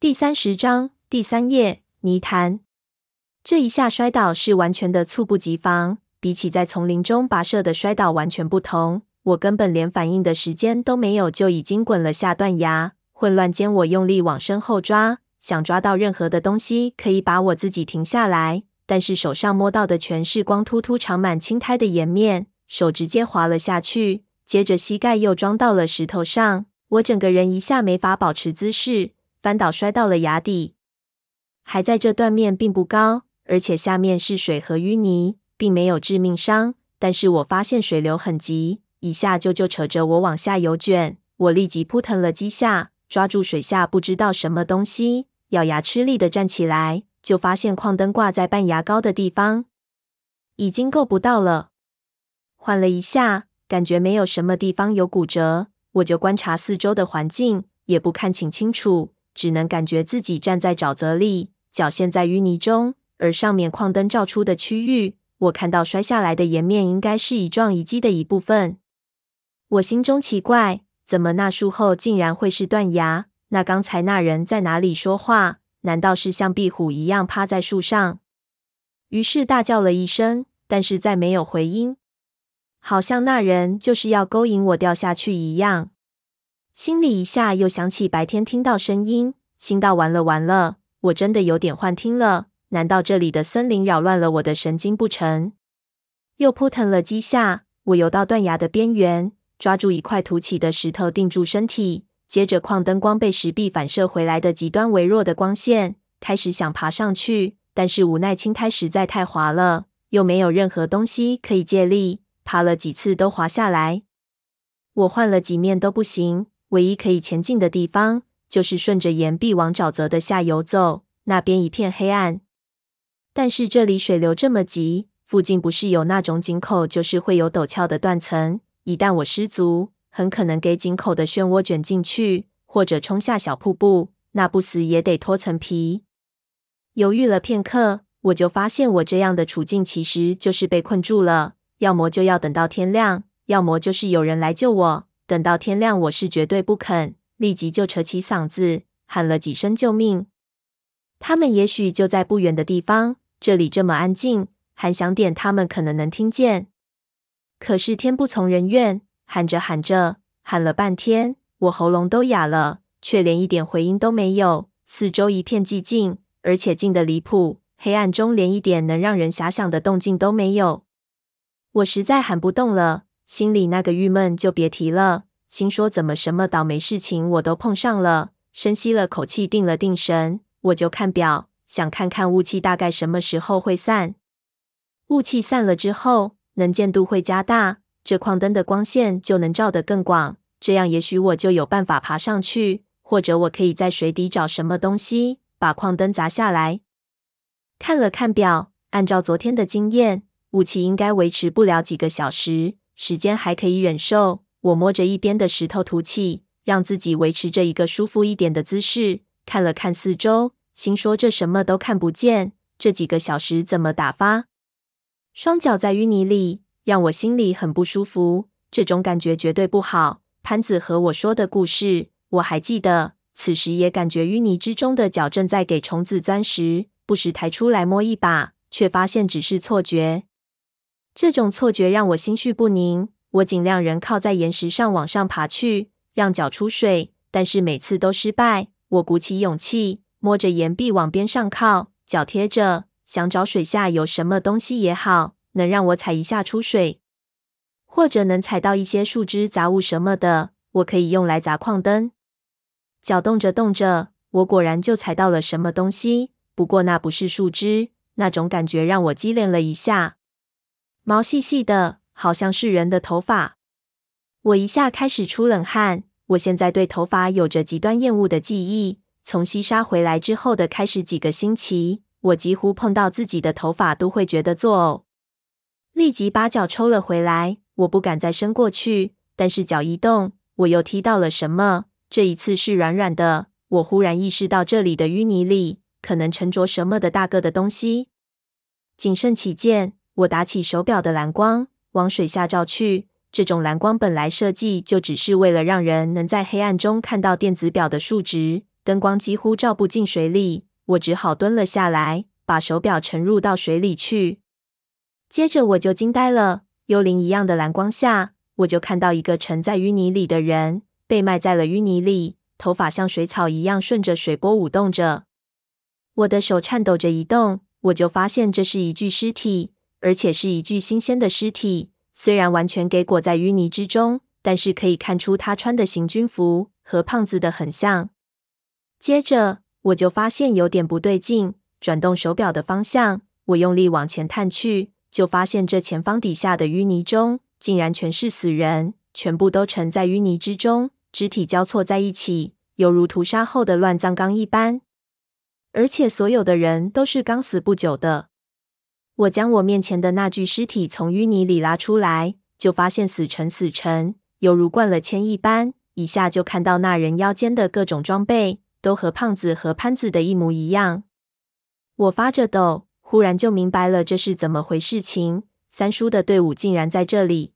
第三十章第三页泥潭。这一下摔倒是完全的猝不及防，比起在丛林中跋涉的摔倒完全不同。我根本连反应的时间都没有，就已经滚了下断崖。混乱间，我用力往身后抓，想抓到任何的东西可以把我自己停下来，但是手上摸到的全是光秃秃、长满青苔的岩面，手直接滑了下去。接着膝盖又撞到了石头上，我整个人一下没法保持姿势。翻倒摔到了崖底，还在这断面并不高，而且下面是水和淤泥，并没有致命伤。但是我发现水流很急，一下就就扯着我往下游卷。我立即扑腾了几下，抓住水下不知道什么东西，咬牙吃力的站起来，就发现矿灯挂在半崖高的地方，已经够不到了。缓了一下，感觉没有什么地方有骨折，我就观察四周的环境，也不看清清楚。只能感觉自己站在沼泽里，脚陷在淤泥中，而上面矿灯照出的区域，我看到摔下来的岩面应该是乙状遗迹的一部分。我心中奇怪，怎么那树后竟然会是断崖？那刚才那人在哪里说话？难道是像壁虎一样趴在树上？于是大叫了一声，但是再没有回音，好像那人就是要勾引我掉下去一样。心里一下又想起白天听到声音，心道完了完了，我真的有点幻听了。难道这里的森林扰乱了我的神经不成？又扑腾了几下，我游到断崖的边缘，抓住一块凸起的石头定住身体。接着，矿灯光被石壁反射回来的极端微弱的光线，开始想爬上去，但是无奈青苔实在太滑了，又没有任何东西可以借力，爬了几次都滑下来。我换了几面都不行。唯一可以前进的地方，就是顺着岩壁往沼泽的下游走。那边一片黑暗，但是这里水流这么急，附近不是有那种井口，就是会有陡峭的断层。一旦我失足，很可能给井口的漩涡卷进去，或者冲下小瀑布，那不死也得脱层皮。犹豫了片刻，我就发现我这样的处境其实就是被困住了。要么就要等到天亮，要么就是有人来救我。等到天亮，我是绝对不肯。立即就扯起嗓子喊了几声救命。他们也许就在不远的地方，这里这么安静，喊响点他们可能能听见。可是天不从人愿，喊着喊着，喊了半天，我喉咙都哑了，却连一点回音都没有。四周一片寂静，而且静得离谱，黑暗中连一点能让人遐想的动静都没有。我实在喊不动了。心里那个郁闷就别提了，心说怎么什么倒霉事情我都碰上了。深吸了口气，定了定神，我就看表，想看看雾气大概什么时候会散。雾气散了之后，能见度会加大，这矿灯的光线就能照得更广，这样也许我就有办法爬上去，或者我可以在水底找什么东西把矿灯砸下来。看了看表，按照昨天的经验，雾气应该维持不了几个小时。时间还可以忍受，我摸着一边的石头吐气，让自己维持着一个舒服一点的姿势，看了看四周，心说这什么都看不见，这几个小时怎么打发？双脚在淤泥里，让我心里很不舒服，这种感觉绝对不好。潘子和我说的故事，我还记得。此时也感觉淤泥之中的脚正在给虫子钻食，不时抬出来摸一把，却发现只是错觉。这种错觉让我心绪不宁，我尽量人靠在岩石上往上爬去，让脚出水，但是每次都失败。我鼓起勇气，摸着岩壁往边上靠，脚贴着，想找水下有什么东西也好，能让我踩一下出水，或者能踩到一些树枝、杂物什么的，我可以用来砸矿灯。脚动着动着，我果然就踩到了什么东西，不过那不是树枝，那种感觉让我激灵了一下。毛细细的，好像是人的头发。我一下开始出冷汗。我现在对头发有着极端厌恶的记忆。从西沙回来之后的开始几个星期，我几乎碰到自己的头发都会觉得作呕。立即把脚抽了回来。我不敢再伸过去，但是脚一动，我又踢到了什么。这一次是软软的。我忽然意识到这里的淤泥里可能沉着什么的大个的东西。谨慎起见。我打起手表的蓝光，往水下照去。这种蓝光本来设计就只是为了让人能在黑暗中看到电子表的数值，灯光几乎照不进水里，我只好蹲了下来，把手表沉入到水里去。接着我就惊呆了，幽灵一样的蓝光下，我就看到一个沉在淤泥里的人，被埋在了淤泥里，头发像水草一样顺着水波舞动着。我的手颤抖着移动，我就发现这是一具尸体，而且是一具新鲜的尸体。虽然完全给裹在淤泥之中，但是可以看出他穿的行军服和胖子的很像。接着我就发现有点不对劲，转动手表的方向，我用力往前探去，就发现这前方底下的淤泥中竟然全是死人，全部都沉在淤泥之中，肢体交错在一起，犹如屠杀后的乱葬岗一般。而且所有的人都是刚死不久的。我将我面前的那具尸体从淤泥里拉出来，就发现死沉死沉，犹如灌了铅一般，一下就看到那人腰间的各种装备。都和胖子和潘子的一模一样。我发着抖，忽然就明白了这是怎么回事情。三叔的队伍竟然在这里。